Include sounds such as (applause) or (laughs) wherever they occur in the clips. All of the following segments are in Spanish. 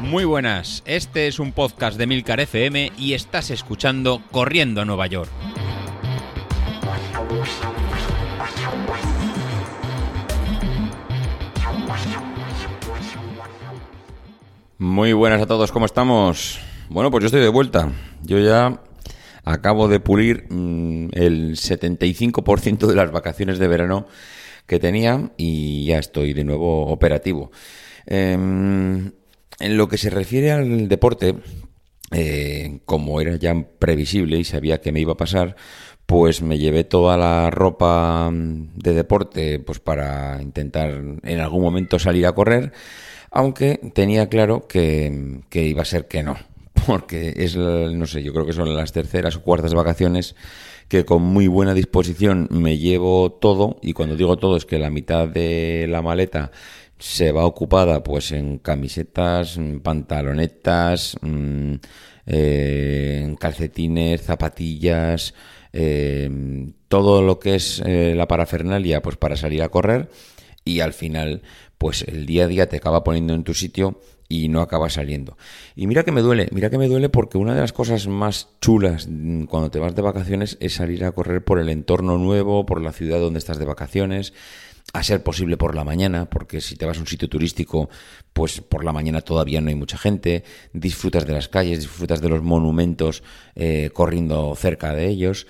Muy buenas, este es un podcast de Milcar FM y estás escuchando Corriendo a Nueva York. Muy buenas a todos, ¿cómo estamos? Bueno, pues yo estoy de vuelta. Yo ya acabo de pulir mm, el 75% de las vacaciones de verano que tenía y ya estoy de nuevo operativo. Em, en lo que se refiere al deporte, eh, como era ya previsible y sabía que me iba a pasar, pues me llevé toda la ropa mm, de deporte pues para intentar en algún momento salir a correr aunque tenía claro que, iba a ser que no, porque es, no sé, yo creo que son las terceras o cuartas vacaciones que con muy buena disposición me llevo todo y cuando digo todo es que la mitad de la maleta se va ocupada pues en camisetas, pantalonetas, mm, eh, calcetines, zapatillas, eh, todo lo que es eh, la parafernalia pues para salir a correr y al final pues el día a día te acaba poniendo en tu sitio y no acaba saliendo. Y mira que me duele, mira que me duele porque una de las cosas más chulas cuando te vas de vacaciones es salir a correr por el entorno nuevo, por la ciudad donde estás de vacaciones, a ser posible por la mañana, porque si te vas a un sitio turístico, pues por la mañana todavía no hay mucha gente, disfrutas de las calles, disfrutas de los monumentos eh, corriendo cerca de ellos.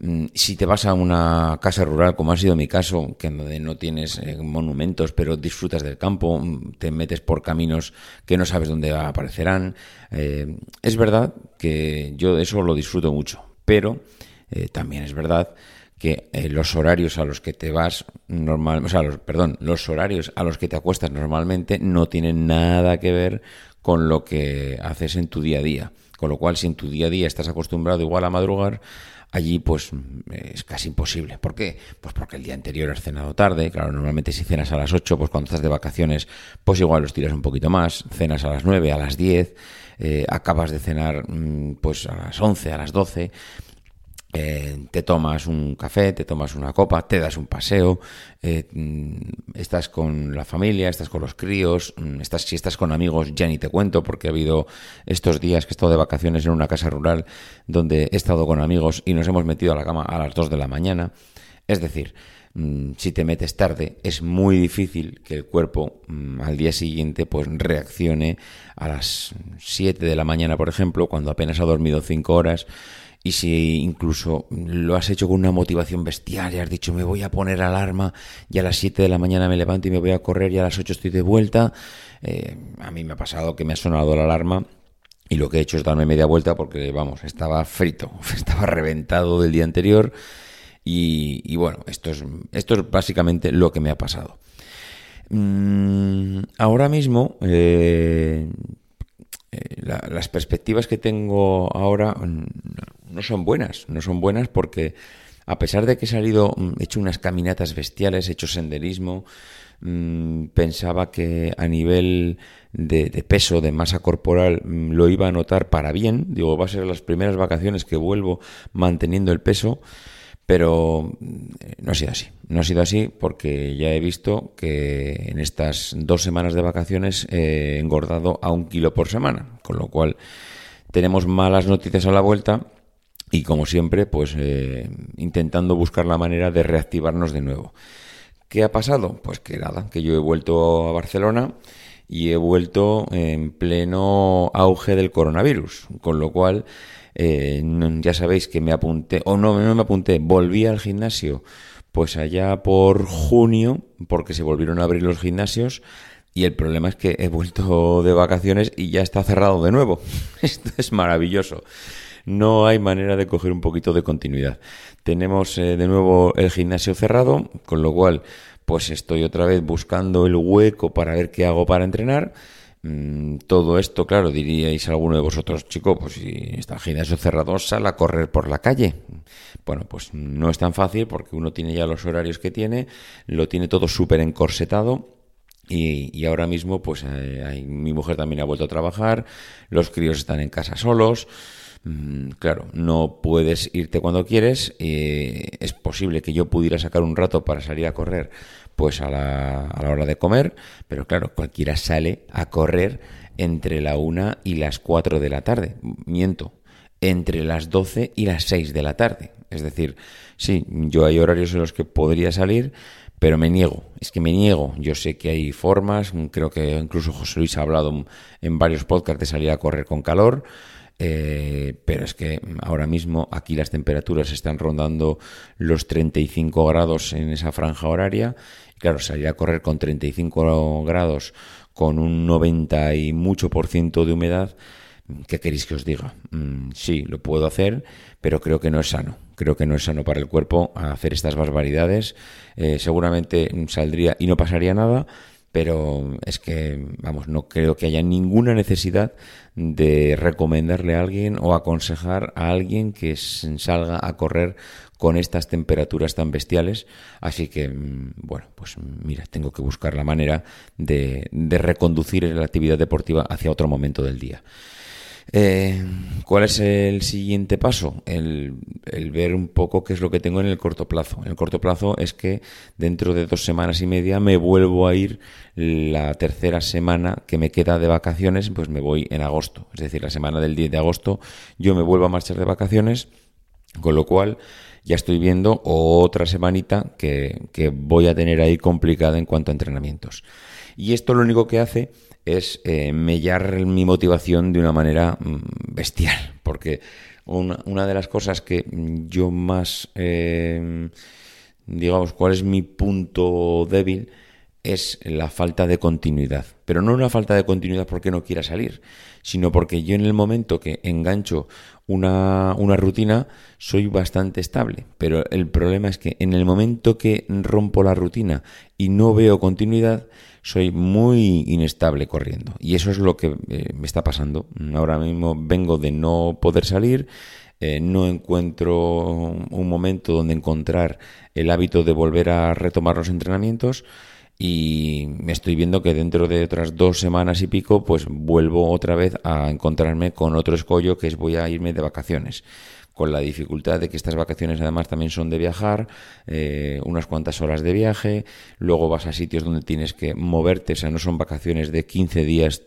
Mm, si te vas a una casa rural, como ha sido mi caso, que no tienes eh, monumentos, pero disfrutas del campo, mm, te metes por caminos que no sabes dónde aparecerán. Eh, es verdad que yo eso lo disfruto mucho, pero eh, también es verdad que los horarios a los que te vas normal, o sea, los, perdón, los horarios a los que te acuestas normalmente no tienen nada que ver con lo que haces en tu día a día. Con lo cual, si en tu día a día estás acostumbrado igual a madrugar, allí pues es casi imposible. ¿Por qué? Pues porque el día anterior has cenado tarde, claro, normalmente si cenas a las 8, pues cuando estás de vacaciones, pues igual los tiras un poquito más, cenas a las 9, a las 10, eh, acabas de cenar mm, pues a las 11, a las 12, eh, te tomas un café, te tomas una copa, te das un paseo, eh, mm, estás con la familia, estás con los críos, mm, estás, si estás con amigos ya ni te cuento porque ha habido estos días que he estado de vacaciones en una casa rural donde he estado con amigos y nos hemos metido a la cama a las 2 de la mañana. Es decir, mm, si te metes tarde es muy difícil que el cuerpo al día siguiente pues reaccione a las 7 de la mañana, por ejemplo, cuando apenas ha dormido 5 horas y si incluso lo has hecho con una motivación bestial y has dicho me voy a poner alarma y a las 7 de la mañana me levanto y me voy a correr y a las 8 estoy de vuelta, eh, a mí me ha pasado que me ha sonado la alarma y lo que he hecho es darme media vuelta porque, vamos, estaba frito, (laughs) estaba reventado del día anterior y, bueno, esto es, esto es básicamente lo que me ha pasado. Mm, ahora mismo eh, eh, las perspectivas que tengo ahora no son buenas, no son buenas porque a pesar de que he salido, mm, he hecho unas caminatas bestiales, he hecho senderismo, mm, pensaba que a nivel de, peso, de masa corporal, mm, lo iba a notar para bien. Digo, va a ser las primeras vacaciones que vuelvo manteniendo el peso. Pero eh, no ha sido así. No ha sido así porque ya he visto que en estas dos semanas de vacaciones he engordado a un kilo por semana. Con lo cual tenemos malas noticias a la vuelta y como siempre, pues eh, intentando buscar la manera de reactivarnos de nuevo. ¿Qué ha pasado? Pues que nada, que yo he vuelto a Barcelona y he vuelto en pleno auge del coronavirus, con lo cual eh, ya sabéis que me apunté, o no, no me apunté, volví al gimnasio pues allá por junio, porque se volvieron a abrir los gimnasios, y el problema es que he vuelto de vacaciones y ya está cerrado de nuevo. (laughs) Esto es maravilloso. No hay manera de coger un poquito de continuidad. Tenemos eh, de nuevo el gimnasio cerrado, con lo cual pues estoy otra vez buscando el hueco para ver qué hago para entrenar. Mm, todo esto, claro, diríais alguno de vosotros, chico, pues si está el gimnasio cerrado, sal a correr por la calle. Bueno, pues no es tan fácil porque uno tiene ya los horarios que tiene, lo tiene todo súper encorsetado. Y, ahora mismo, pues eh, mi mujer también ha vuelto a trabajar, los críos están en casa solos. Mm, claro, no puedes irte cuando quieres. es posible que yo pudiera sacar un rato para salir a correr pues a la, a la hora de comer, pero claro, cualquiera sale a correr entre la 1 y las 4 de la tarde. Miento, entre las 12 y las 6 de la tarde. Es decir, sí, yo hay horarios en los que podría salir, pero me niego, es que me niego. Yo sé que hay formas, creo que incluso José Luis ha hablado en varios podcasts de salir a correr con calor, eh, pero es que ahora mismo aquí las temperaturas están rondando los 35 grados en esa franja horaria. claro, salir a correr con 35 grados, con un 90 y mucho por ciento de humedad, ¿qué queréis que os diga? Mm, sí, lo puedo hacer, pero creo que no es sano. Creo que no es sano para el cuerpo hacer estas barbaridades. Eh, seguramente saldría y no pasaría nada, pero es que, vamos, no creo que haya ninguna necesidad de recomendarle a alguien o aconsejar a alguien que salga a correr con estas temperaturas tan bestiales. Así que, mm, bueno, pues mira, tengo que buscar la manera de, de reconducir la actividad deportiva hacia otro momento del día. Eh, ¿Cuál es el siguiente paso? El, ver un poco qué es lo que tengo en el corto plazo. En el corto plazo es que dentro de dos semanas y media me vuelvo a ir la tercera semana que me queda de vacaciones, pues me voy en agosto. Es decir, la semana del 10 de agosto yo me vuelvo a marchar de vacaciones, con lo cual ya estoy viendo otra semanita que, que voy a tener ahí complicada en cuanto a entrenamientos. Y esto lo único que hace es eh, mellar mi motivación de una manera mm, bestial, porque una, de las cosas que yo más, eh, digamos, cuál es mi punto débil es la falta de continuidad. Pero no una falta de continuidad porque no quiera salir, sino porque yo en el momento que engancho una, una, rutina soy bastante estable. Pero el problema es que en el momento que rompo la rutina y no veo continuidad, soy muy inestable corriendo. Y eso es lo que eh, me está pasando. Ahora mismo vengo de no poder salir, eh, no encuentro un momento donde encontrar el hábito de volver a retomar los entrenamientos y me estoy viendo que dentro de otras dos semanas y pico pues vuelvo otra vez a encontrarme con otro escollo que es voy a irme de vacaciones. Con la dificultad de que estas vacaciones además también son de viajar, eh, unas cuantas horas de viaje, luego vas a sitios donde tienes que moverte, o sea, no son vacaciones de 15 días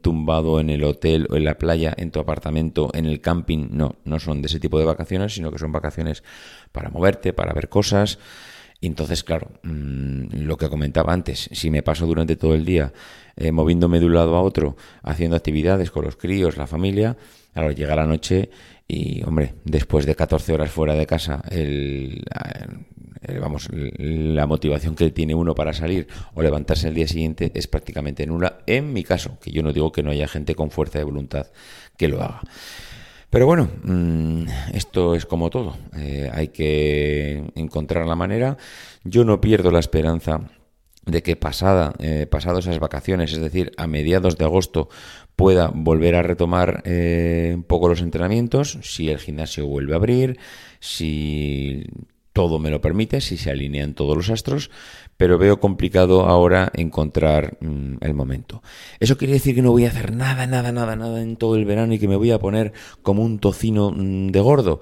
tumbado en el hotel o en la playa, en tu apartamento, en el camping, no, no son de ese tipo de vacaciones, sino que son vacaciones para moverte, para ver cosas. Entonces, claro, mm, lo que comentaba antes, si me paso durante todo el día eh, moviéndome de un lado a otro, haciendo actividades con los críos, la familia, claro, llega la noche y, hombre, después de 14 horas fuera de casa, el, vamos, la motivación que tiene uno para salir o levantarse el día siguiente es prácticamente nula. En mi caso, que yo no digo que no haya gente con fuerza de voluntad que lo haga. Pero bueno, mm, esto es como todo. Eh, hay que encontrar la manera. Yo no pierdo la esperanza de que pasada, eh, pasado esas vacaciones, es decir, a mediados de agosto, pueda volver a retomar eh, un poco los entrenamientos, si el gimnasio vuelve a abrir, si todo me lo permite, si se alinean todos los astros, pero veo complicado ahora encontrar mm, el momento. ¿Eso quiere decir que no voy a hacer nada, nada, nada, nada en todo el verano y que me voy a poner como un tocino mm, de gordo?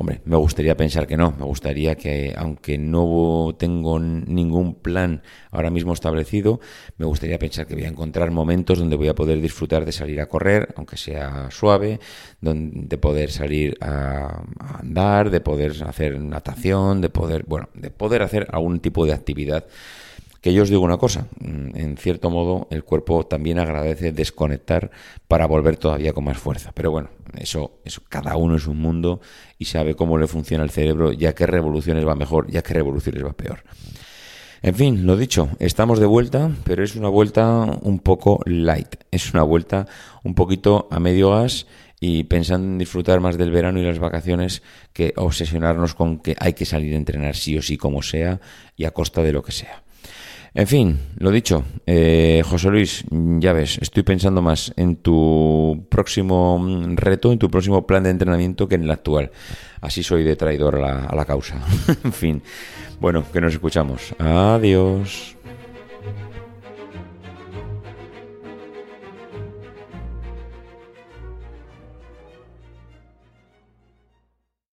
Hombre, me gustaría pensar que no, me gustaría que, aunque no tengo ningún plan ahora mismo establecido, me gustaría pensar que voy a encontrar momentos donde voy a poder disfrutar de salir a correr, aunque sea suave, de poder salir a, andar, de poder hacer natación, de poder, bueno, de poder hacer algún tipo de actividad que yo os digo una cosa, mm, en cierto modo el cuerpo también agradece desconectar para volver todavía con más fuerza. Pero bueno, eso, eso cada uno es un mundo y sabe cómo le funciona el cerebro, ya que revoluciones va mejor, ya que revoluciones va peor. En fin, lo dicho, estamos de vuelta, pero es una vuelta un poco light, es una vuelta un poquito a medio gas y pensando en disfrutar más del verano y las vacaciones que obsesionarnos con que hay que salir a entrenar sí o sí como sea y a costa de lo que sea. En fin, lo dicho, eh, José Luis, ya ves, estoy pensando más en tu próximo reto, en tu próximo plan de entrenamiento que en el actual. Así soy de traidor a la, a la causa. (laughs) en fin, bueno, que nos escuchamos. Adiós.